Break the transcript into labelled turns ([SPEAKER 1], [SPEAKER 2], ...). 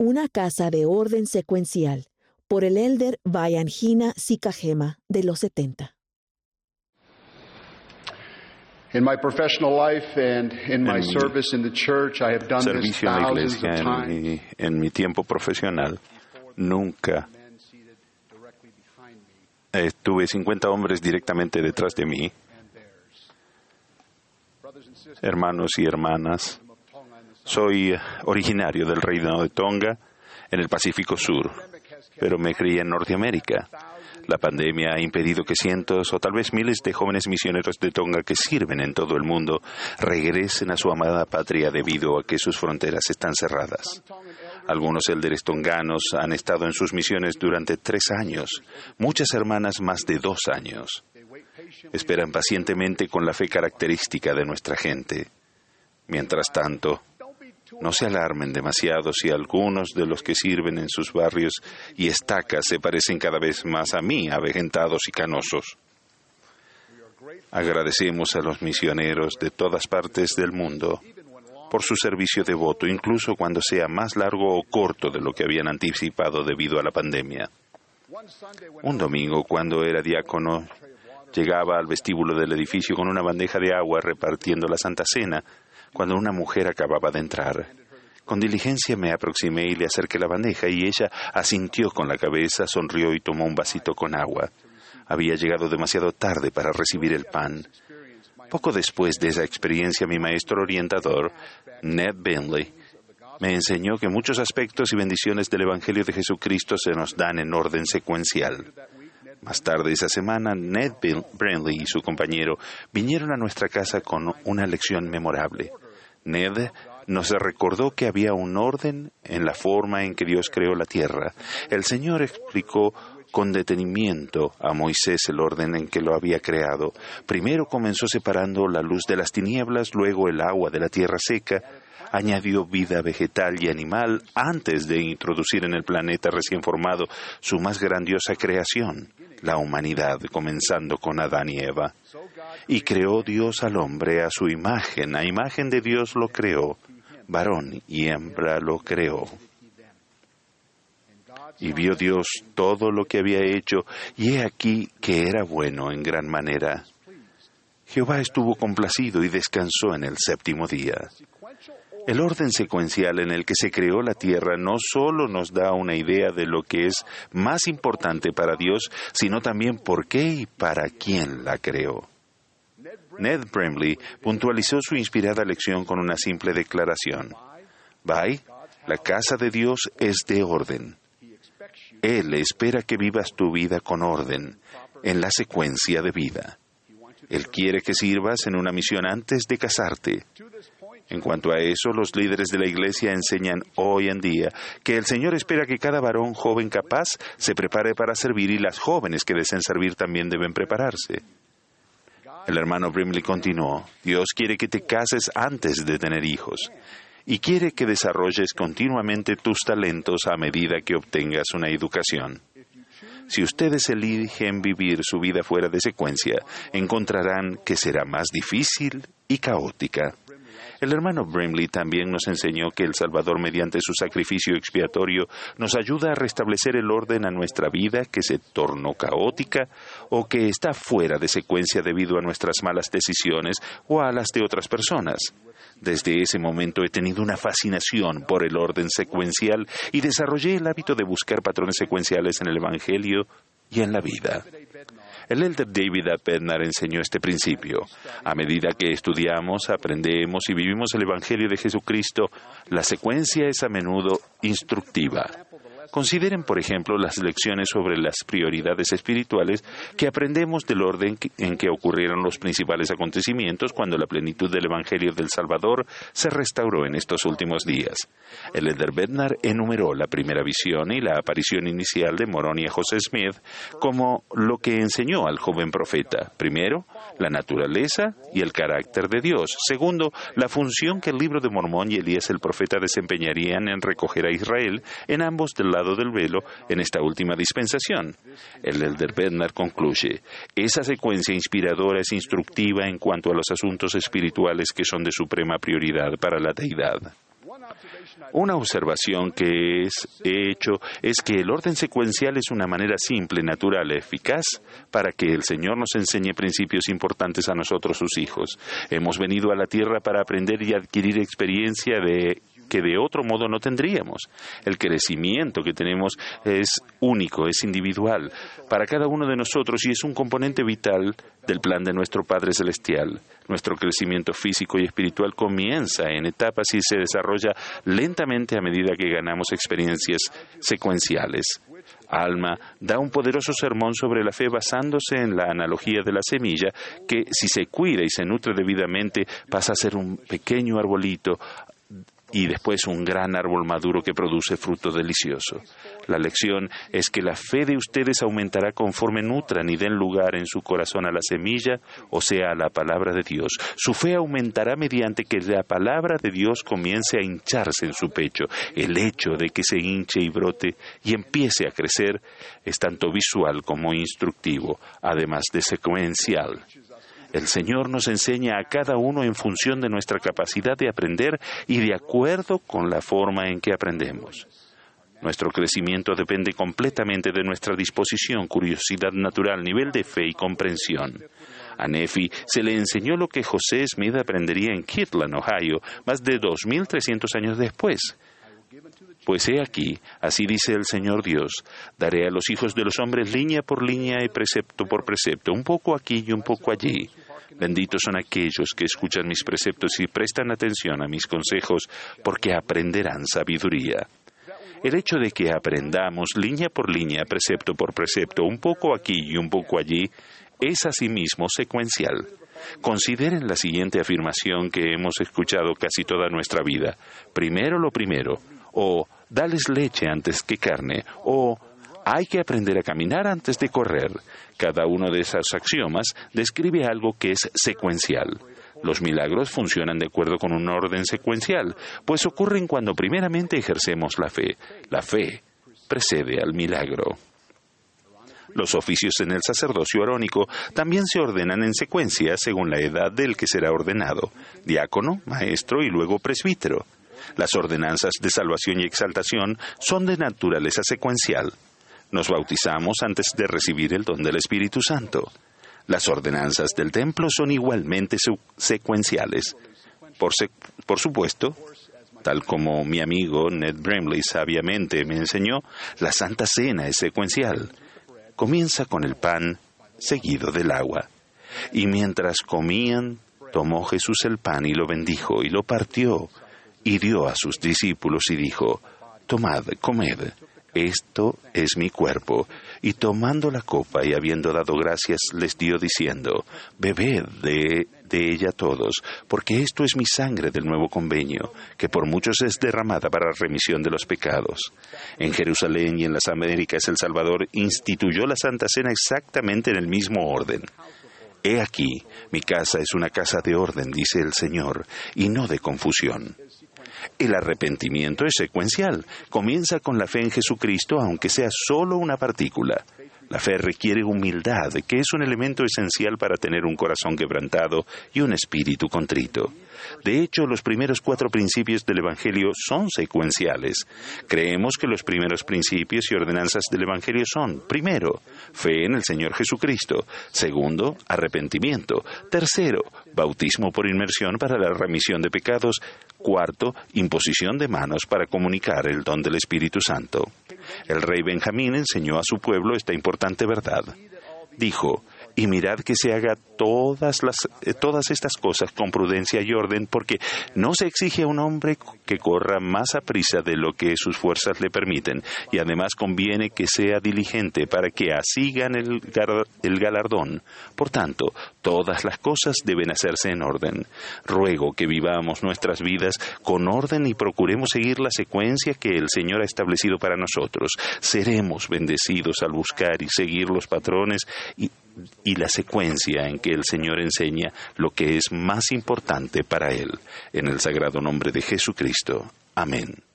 [SPEAKER 1] Una casa de orden secuencial por el elder Vayanjina Sikajema de los 70.
[SPEAKER 2] In my professional life and in my
[SPEAKER 3] En mi
[SPEAKER 2] service in the church, I have done this
[SPEAKER 3] servicio en la
[SPEAKER 2] thousands
[SPEAKER 3] iglesia,
[SPEAKER 2] of
[SPEAKER 3] en
[SPEAKER 2] times.
[SPEAKER 3] mi, en mi tiempo profesional, nunca
[SPEAKER 2] Men seated directly behind me
[SPEAKER 3] eh, tuve 50 hombres directamente detrás de mí, hermanos y hermanas.
[SPEAKER 2] of Tonga and the
[SPEAKER 3] Soy eh, originario del reino de Tonga, en el Pacífico Sur, pero me crié en Norteamérica. La pandemia ha impedido que cientos o tal vez miles de jóvenes misioneros de Tonga que sirven en todo el mundo regresen a su amada patria debido a que sus fronteras están cerradas. Algunos élderes tonganos han estado en sus misiones durante tres años, muchas hermanas más de dos años. Esperan pacientemente con la fe característica de nuestra gente. Mientras tanto, no se alarmen demasiado si algunos de los que sirven en sus barrios y estacas se parecen cada vez más a mí, avejentados y canosos. Agradecemos a los misioneros de todas partes del mundo por su servicio devoto, incluso cuando sea más largo o corto de lo que habían anticipado debido a la pandemia. Un domingo, cuando era diácono, llegaba al vestíbulo del edificio con una bandeja de agua repartiendo la Santa Cena, cuando una mujer acababa de entrar. Con diligencia me aproximé y le acerqué la bandeja y ella asintió con la cabeza, sonrió y tomó un vasito con agua. Había llegado demasiado tarde para recibir el pan. Poco después de esa experiencia, mi maestro orientador, Ned Bentley, me enseñó que muchos aspectos y bendiciones del Evangelio de Jesucristo se nos dan en orden secuencial. Más tarde esa semana, Ned Brindley y su compañero vinieron a nuestra casa con una lección memorable. Ned nos recordó que había un orden en la forma en que Dios creó la tierra. El Señor explicó con detenimiento a Moisés el orden en que lo había creado. Primero comenzó separando la luz de las tinieblas, luego el agua de la tierra seca, añadió vida vegetal y animal antes de introducir en el planeta recién formado su más grandiosa creación, la humanidad, comenzando con Adán y Eva. Y creó Dios al hombre a su imagen, a imagen de Dios lo creó, varón y hembra lo creó. Y vio Dios todo lo que había hecho, y he aquí que era bueno en gran manera. Jehová estuvo complacido y descansó en el séptimo día. El orden secuencial en el que se creó la tierra no solo nos da una idea de lo que es más importante para Dios, sino también por qué y para quién la creó. Ned Bramley puntualizó su inspirada lección con una simple declaración. Bye, la casa de Dios es de orden. Él espera que vivas tu vida con orden, en la secuencia de vida. Él quiere que sirvas en una misión antes de casarte. En cuanto a eso, los líderes de la Iglesia enseñan hoy en día que el Señor espera que cada varón joven capaz se prepare para servir y las jóvenes que deseen servir también deben prepararse. El hermano Brimley continuó, Dios quiere que te cases antes de tener hijos y quiere que desarrolles continuamente tus talentos a medida que obtengas una educación. Si ustedes eligen vivir su vida fuera de secuencia, encontrarán que será más difícil y caótica. El hermano Brimley también nos enseñó que el Salvador, mediante su sacrificio expiatorio, nos ayuda a restablecer el orden a nuestra vida que se tornó caótica o que está fuera de secuencia debido a nuestras malas decisiones o a las de otras personas. Desde ese momento he tenido una fascinación por el orden secuencial y desarrollé el hábito de buscar patrones secuenciales en el Evangelio y en la vida. El elder David A. Bednar enseñó este principio. A medida que estudiamos, aprendemos y vivimos el Evangelio de Jesucristo, la secuencia es a menudo instructiva. Consideren, por ejemplo, las lecciones sobre las prioridades espirituales que aprendemos del orden en que ocurrieron los principales acontecimientos cuando la plenitud del Evangelio del Salvador se restauró en estos últimos días. El elder Bednar enumeró la primera visión y la aparición inicial de Moroni a José Smith como lo que enseñó al joven profeta. Primero, la naturaleza y el carácter de Dios. Segundo, la función que el libro de Mormón y Elías el profeta desempeñarían en recoger a Israel en ambos lado del velo en esta última dispensación. El elder Bednar concluye, esa secuencia inspiradora es instructiva en cuanto a los asuntos espirituales que son de suprema prioridad para la deidad. Una observación que es hecho es que el orden secuencial es una manera simple, natural, eficaz para que el Señor nos enseñe principios importantes a nosotros, sus hijos. Hemos venido a la tierra para aprender y adquirir experiencia de que de otro modo no tendríamos. El crecimiento que tenemos es único, es individual para cada uno de nosotros y es un componente vital del plan de nuestro Padre Celestial. Nuestro crecimiento físico y espiritual comienza en etapas y se desarrolla lentamente a medida que ganamos experiencias secuenciales. Alma da un poderoso sermón sobre la fe basándose en la analogía de la semilla que si se cuida y se nutre debidamente pasa a ser un pequeño arbolito y después un gran árbol maduro que produce fruto delicioso. La lección es que la fe de ustedes aumentará conforme nutran y den lugar en su corazón a la semilla, o sea, a la palabra de Dios. Su fe aumentará mediante que la palabra de Dios comience a hincharse en su pecho. El hecho de que se hinche y brote y empiece a crecer es tanto visual como instructivo, además de secuencial. El Señor nos enseña a cada uno en función de nuestra capacidad de aprender y de acuerdo con la forma en que aprendemos. Nuestro crecimiento depende completamente de nuestra disposición, curiosidad natural, nivel de fe y comprensión. A Nefi se le enseñó lo que José Smith aprendería en Kirtland, Ohio, más de 2.300 años después. Pues he aquí, así dice el Señor Dios, daré a los hijos de los hombres línea por línea y precepto por precepto, un poco aquí y un poco allí. Benditos son aquellos que escuchan mis preceptos y prestan atención a mis consejos, porque aprenderán sabiduría. El hecho de que aprendamos línea por línea, precepto por precepto, un poco aquí y un poco allí, es asimismo secuencial. Consideren la siguiente afirmación que hemos escuchado casi toda nuestra vida. Primero lo primero, o dales leche antes que carne, o hay que aprender a caminar antes de correr. Cada uno de esos axiomas describe algo que es secuencial. Los milagros funcionan de acuerdo con un orden secuencial, pues ocurren cuando primeramente ejercemos la fe. La fe precede al milagro. Los oficios en el sacerdocio arónico también se ordenan en secuencia según la edad del que será ordenado, diácono, maestro y luego presbítero. Las ordenanzas de salvación y exaltación son de naturaleza secuencial. Nos bautizamos antes de recibir el don del Espíritu Santo. Las ordenanzas del templo son igualmente secuenciales. Por, supuesto, tal como mi amigo Ned Bramley sabiamente me enseñó, la Santa Cena es secuencial. Comienza con el pan, seguido del agua. Y mientras comían, tomó Jesús el pan y lo bendijo y lo partió dio a sus discípulos y dijo, Tomad, comed, esto es mi cuerpo. Y tomando la copa y habiendo dado gracias, les dio diciendo, Bebed de, de, ella todos, porque esto es mi sangre del nuevo convenio, que por muchos es derramada para remisión de los pecados. En Jerusalén y en las Américas el Salvador instituyó la Santa Cena exactamente en el mismo orden. He aquí, mi casa es una casa de orden, dice el Señor, y no de confusión. El arrepentimiento es secuencial. Comienza con la fe en Jesucristo, aunque sea solo una partícula. La fe requiere humildad, que es un elemento esencial para tener un corazón quebrantado y un espíritu contrito. De hecho, los primeros cuatro principios del Evangelio son secuenciales. Creemos que los primeros principios y ordenanzas del Evangelio son, primero, fe en el Señor Jesucristo, segundo, arrepentimiento, tercero, bautismo por inmersión para la remisión de pecados, cuarto, imposición de manos para comunicar el don del Espíritu Santo. El rey Benjamín enseñó a su pueblo esta importante verdad. Dijo, y mirad que se haga todas, las, eh, todas estas cosas con prudencia y orden, porque no se exige a un hombre que corra más a prisa de lo que sus fuerzas le permiten, y además conviene que sea diligente para que así gane el, galardón. Por tanto, todas las cosas deben hacerse en orden. Ruego que vivamos nuestras vidas con orden y procuremos seguir la secuencia que el Señor ha establecido para nosotros. Seremos bendecidos al buscar y seguir los patrones y y la secuencia en que el Señor enseña lo que es más importante para Él. En el sagrado nombre de Jesucristo. Amén.